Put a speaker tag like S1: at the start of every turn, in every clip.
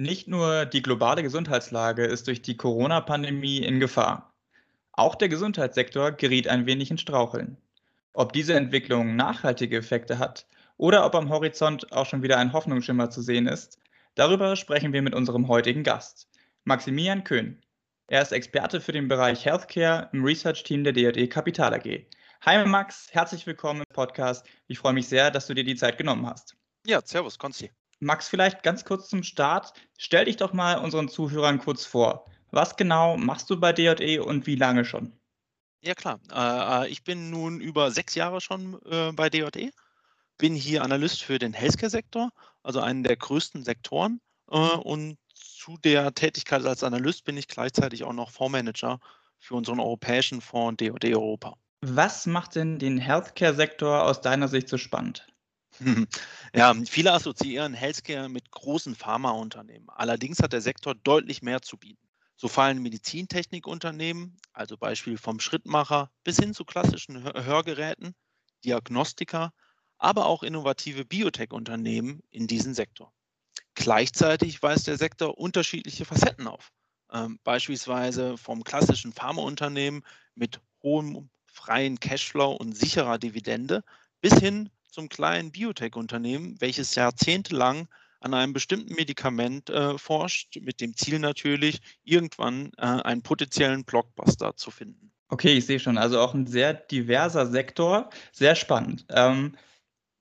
S1: Nicht nur die globale Gesundheitslage ist durch die Corona-Pandemie in Gefahr. Auch der Gesundheitssektor geriet ein wenig in Straucheln. Ob diese Entwicklung nachhaltige Effekte hat oder ob am Horizont auch schon wieder ein Hoffnungsschimmer zu sehen ist, darüber sprechen wir mit unserem heutigen Gast, Maximilian Köhn. Er ist Experte für den Bereich Healthcare im Research-Team der DRD Kapital AG. Hi Max, herzlich willkommen im Podcast. Ich freue mich sehr, dass du dir die Zeit genommen hast.
S2: Ja, servus, Konsti.
S1: Max, vielleicht ganz kurz zum Start. Stell dich doch mal unseren Zuhörern kurz vor. Was genau machst du bei DJE und wie lange schon?
S2: Ja, klar. Äh, äh, ich bin nun über sechs Jahre schon äh, bei DJE. Bin hier Analyst für den Healthcare-Sektor, also einen der größten Sektoren. Äh, und zu der Tätigkeit als Analyst bin ich gleichzeitig auch noch Fondsmanager für unseren europäischen Fonds DOD Europa.
S1: Was macht denn den Healthcare-Sektor aus deiner Sicht so spannend?
S2: Ja, viele assoziieren Healthcare mit großen Pharmaunternehmen. Allerdings hat der Sektor deutlich mehr zu bieten. So fallen Medizintechnikunternehmen, also Beispiel vom Schrittmacher, bis hin zu klassischen Hörgeräten, Diagnostiker, aber auch innovative Biotech-Unternehmen in diesen Sektor. Gleichzeitig weist der Sektor unterschiedliche Facetten auf. Ähm, beispielsweise vom klassischen Pharmaunternehmen mit hohem freien Cashflow und sicherer Dividende bis hin zum kleinen Biotech-Unternehmen, welches jahrzehntelang an einem bestimmten Medikament äh, forscht, mit dem Ziel natürlich, irgendwann äh, einen potenziellen Blockbuster zu finden.
S1: Okay, ich sehe schon. Also auch ein sehr diverser Sektor, sehr spannend. Ähm,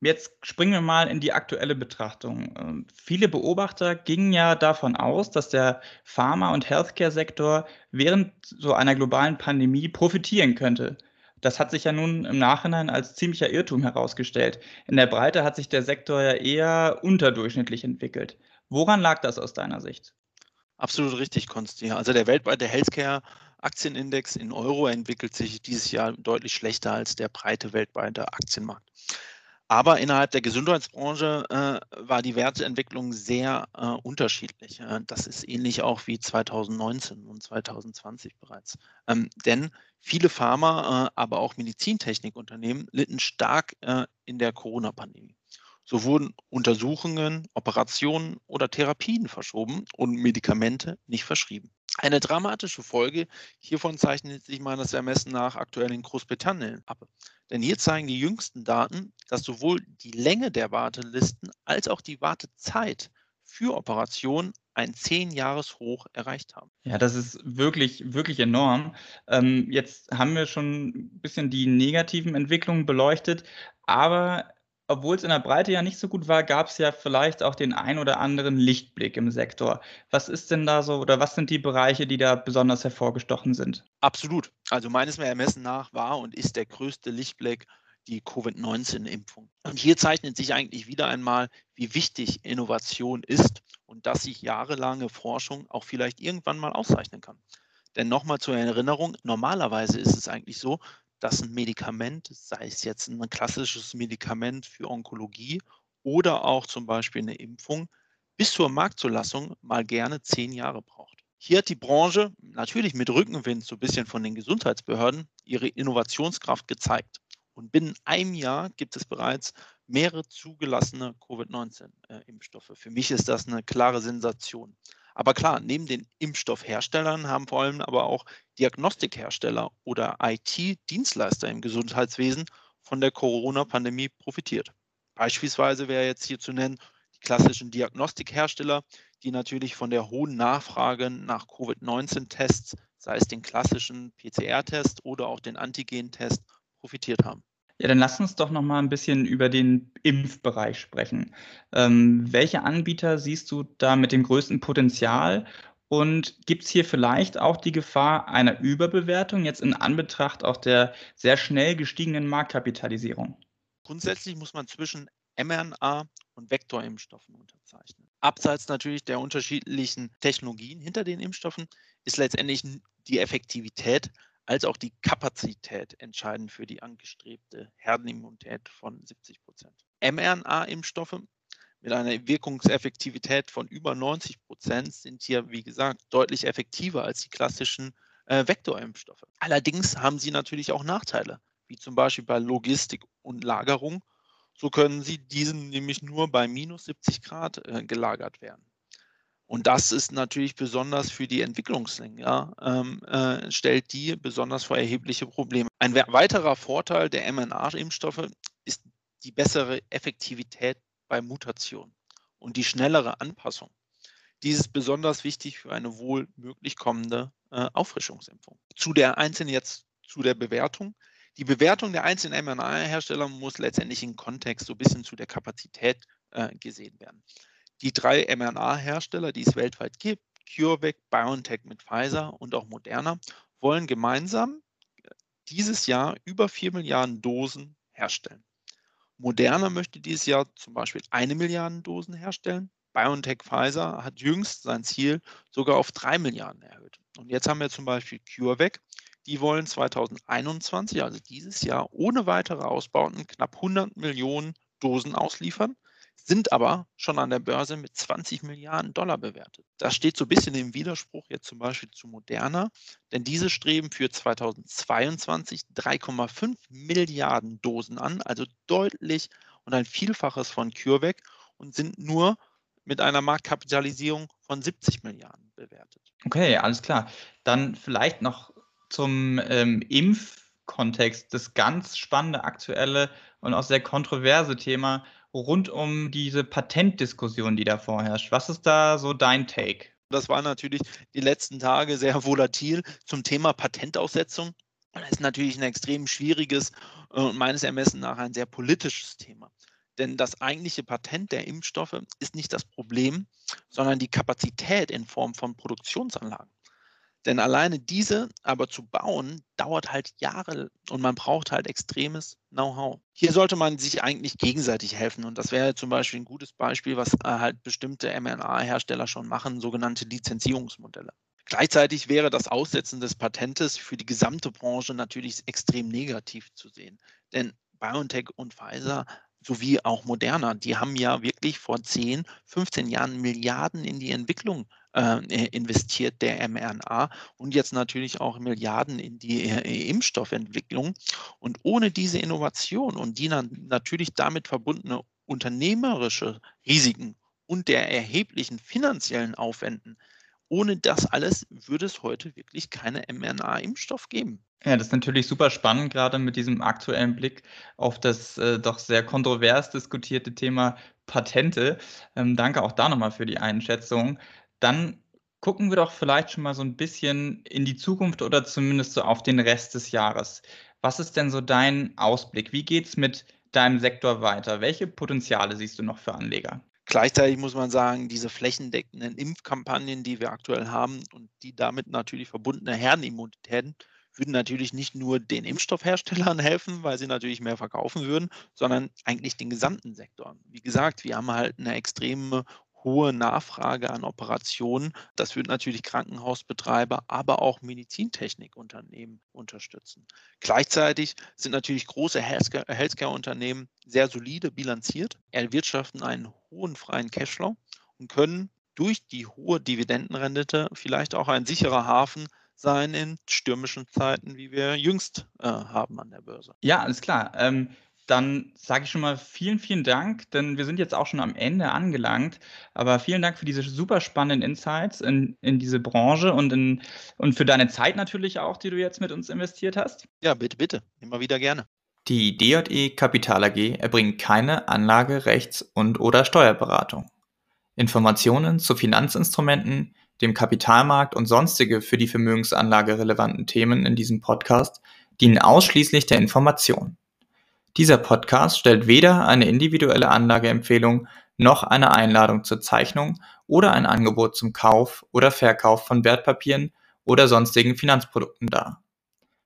S1: jetzt springen wir mal in die aktuelle Betrachtung. Ähm, viele Beobachter gingen ja davon aus, dass der Pharma- und Healthcare-Sektor während so einer globalen Pandemie profitieren könnte. Das hat sich ja nun im Nachhinein als ziemlicher Irrtum herausgestellt. In der Breite hat sich der Sektor ja eher unterdurchschnittlich entwickelt. Woran lag das aus deiner Sicht?
S2: Absolut richtig, Konsti. Also der weltweite Healthcare-Aktienindex in Euro entwickelt sich dieses Jahr deutlich schlechter als der breite weltweite Aktienmarkt. Aber innerhalb der Gesundheitsbranche äh, war die Werteentwicklung sehr äh, unterschiedlich. Äh, das ist ähnlich auch wie 2019 und 2020 bereits. Ähm, denn viele Pharma, äh, aber auch Medizintechnikunternehmen litten stark äh, in der Corona-Pandemie. So wurden Untersuchungen, Operationen oder Therapien verschoben und Medikamente nicht verschrieben. Eine dramatische Folge hiervon zeichnet sich meines Ermessens nach aktuell in Großbritannien ab. Denn hier zeigen die jüngsten Daten, dass sowohl die Länge der Wartelisten als auch die Wartezeit für Operationen ein 10-Jahres-Hoch erreicht haben.
S1: Ja, das ist wirklich, wirklich enorm. Ähm, jetzt haben wir schon ein bisschen die negativen Entwicklungen beleuchtet, aber obwohl es in der Breite ja nicht so gut war, gab es ja vielleicht auch den ein oder anderen Lichtblick im Sektor. Was ist denn da so oder was sind die Bereiche, die da besonders hervorgestochen sind?
S2: Absolut. Also meines Ermessens nach war und ist der größte Lichtblick die Covid-19-Impfung. Und hier zeichnet sich eigentlich wieder einmal, wie wichtig Innovation ist und dass sich jahrelange Forschung auch vielleicht irgendwann mal auszeichnen kann. Denn nochmal zur Erinnerung, normalerweise ist es eigentlich so, dass ein Medikament, sei es jetzt ein klassisches Medikament für Onkologie oder auch zum Beispiel eine Impfung, bis zur Marktzulassung mal gerne zehn Jahre braucht. Hier hat die Branche natürlich mit Rückenwind so ein bisschen von den Gesundheitsbehörden ihre Innovationskraft gezeigt. Und binnen einem Jahr gibt es bereits mehrere zugelassene Covid-19-Impfstoffe. Für mich ist das eine klare Sensation. Aber klar, neben den Impfstoffherstellern haben vor allem aber auch Diagnostikhersteller oder IT-Dienstleister im Gesundheitswesen von der Corona-Pandemie profitiert. Beispielsweise wäre jetzt hier zu nennen die klassischen Diagnostikhersteller, die natürlich von der hohen Nachfrage nach Covid-19-Tests, sei es den klassischen PCR-Test oder auch den Antigen-Test, profitiert haben.
S1: Ja, dann lass uns doch noch mal ein bisschen über den Impfbereich sprechen. Ähm, welche Anbieter siehst du da mit dem größten Potenzial? Und gibt es hier vielleicht auch die Gefahr einer Überbewertung jetzt in Anbetracht auch der sehr schnell gestiegenen Marktkapitalisierung?
S2: Grundsätzlich muss man zwischen mRNA und Vektorimpfstoffen unterzeichnen. Abseits natürlich der unterschiedlichen Technologien hinter den Impfstoffen ist letztendlich die Effektivität als auch die Kapazität entscheidend für die angestrebte Herdenimmunität von 70 Prozent. mRNA-Impfstoffe mit einer Wirkungseffektivität von über 90 Prozent sind hier, wie gesagt, deutlich effektiver als die klassischen äh, Vektorimpfstoffe. Allerdings haben sie natürlich auch Nachteile, wie zum Beispiel bei Logistik und Lagerung. So können sie diesen nämlich nur bei minus 70 Grad äh, gelagert werden. Und das ist natürlich besonders für die Entwicklungsländer, ähm, äh, stellt die besonders vor erhebliche Probleme. Ein weiterer Vorteil der mRNA-Impfstoffe ist die bessere Effektivität bei Mutationen und die schnellere Anpassung. Dies ist besonders wichtig für eine wohl möglich kommende äh, Auffrischungsimpfung. Zu der einzelnen jetzt zu der Bewertung. Die Bewertung der einzelnen mRNA-Hersteller muss letztendlich im Kontext so ein bisschen zu der Kapazität äh, gesehen werden. Die drei mRNA-Hersteller, die es weltweit gibt, CureVac, BioNTech mit Pfizer und auch Moderna, wollen gemeinsam äh, dieses Jahr über 4 Milliarden Dosen herstellen. Moderna möchte dieses Jahr zum Beispiel eine Milliarde Dosen herstellen. BioNTech Pfizer hat jüngst sein Ziel sogar auf 3 Milliarden erhöht. Und jetzt haben wir zum Beispiel CureVac. Die wollen 2021, also dieses Jahr, ohne weitere Ausbauten knapp 100 Millionen Dosen ausliefern sind aber schon an der Börse mit 20 Milliarden Dollar bewertet. Das steht so ein bisschen im Widerspruch jetzt zum Beispiel zu Moderna, denn diese streben für 2022 3,5 Milliarden Dosen an, also deutlich und ein Vielfaches von CureVac und sind nur mit einer Marktkapitalisierung von 70 Milliarden bewertet.
S1: Okay, alles klar. Dann vielleicht noch zum ähm, Impfkontext, das ganz spannende aktuelle und auch sehr kontroverse Thema rund um diese Patentdiskussion, die da vorherrscht. Was ist da so dein Take?
S2: Das war natürlich die letzten Tage sehr volatil zum Thema Patentaussetzung. Das ist natürlich ein extrem schwieriges und äh, meines Ermessens nach ein sehr politisches Thema. Denn das eigentliche Patent der Impfstoffe ist nicht das Problem, sondern die Kapazität in Form von Produktionsanlagen. Denn alleine diese aber zu bauen, dauert halt Jahre und man braucht halt extremes Know-how. Hier sollte man sich eigentlich gegenseitig helfen und das wäre zum Beispiel ein gutes Beispiel, was äh, halt bestimmte mRNA-Hersteller schon machen, sogenannte Lizenzierungsmodelle. Gleichzeitig wäre das Aussetzen des Patentes für die gesamte Branche natürlich extrem negativ zu sehen. Denn BioNTech und Pfizer sowie auch Moderna, die haben ja wirklich vor 10, 15 Jahren Milliarden in die Entwicklung äh, investiert, der mRNA und jetzt natürlich auch Milliarden in die äh, Impfstoffentwicklung. Und ohne diese Innovation und die natürlich damit verbundene unternehmerische Risiken und der erheblichen finanziellen Aufwänden, ohne das alles würde es heute wirklich keine mRNA-Impfstoff geben.
S1: Ja, das ist natürlich super spannend, gerade mit diesem aktuellen Blick auf das äh, doch sehr kontrovers diskutierte Thema Patente. Ähm, danke auch da nochmal für die Einschätzung. Dann gucken wir doch vielleicht schon mal so ein bisschen in die Zukunft oder zumindest so auf den Rest des Jahres. Was ist denn so dein Ausblick? Wie geht es mit deinem Sektor weiter? Welche Potenziale siehst du noch für Anleger?
S2: Gleichzeitig muss man sagen, diese flächendeckenden Impfkampagnen, die wir aktuell haben und die damit natürlich verbundene Herdenimmunitäten, würden natürlich nicht nur den Impfstoffherstellern helfen, weil sie natürlich mehr verkaufen würden, sondern eigentlich den gesamten Sektor. Wie gesagt, wir haben halt eine extreme hohe Nachfrage an Operationen. Das wird natürlich Krankenhausbetreiber, aber auch Medizintechnikunternehmen unterstützen. Gleichzeitig sind natürlich große Healthcare-Unternehmen sehr solide bilanziert, erwirtschaften einen hohen freien Cashflow und können durch die hohe Dividendenrendite vielleicht auch ein sicherer Hafen sein in stürmischen Zeiten, wie wir jüngst äh, haben an der Börse.
S1: Ja, alles klar. Ähm, dann sage ich schon mal vielen, vielen Dank, denn wir sind jetzt auch schon am Ende angelangt. Aber vielen Dank für diese super spannenden Insights in, in diese Branche und, in, und für deine Zeit natürlich auch, die du jetzt mit uns investiert hast.
S2: Ja, bitte, bitte. Immer wieder gerne.
S1: Die DJE Kapital AG erbringt keine Anlage-, Rechts- und oder Steuerberatung. Informationen zu Finanzinstrumenten, dem Kapitalmarkt und sonstige für die Vermögensanlage relevanten Themen in diesem Podcast dienen ausschließlich der Information. Dieser Podcast stellt weder eine individuelle Anlageempfehlung noch eine Einladung zur Zeichnung oder ein Angebot zum Kauf oder Verkauf von Wertpapieren oder sonstigen Finanzprodukten dar.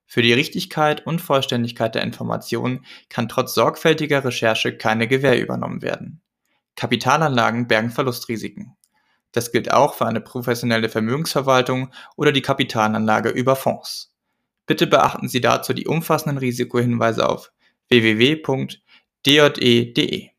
S1: Für die Richtigkeit und Vollständigkeit der Informationen kann trotz sorgfältiger Recherche keine Gewähr übernommen werden. Kapitalanlagen bergen Verlustrisiken. Das gilt auch für eine professionelle Vermögensverwaltung oder die Kapitalanlage über Fonds. Bitte beachten Sie dazu die umfassenden Risikohinweise auf www.dje.de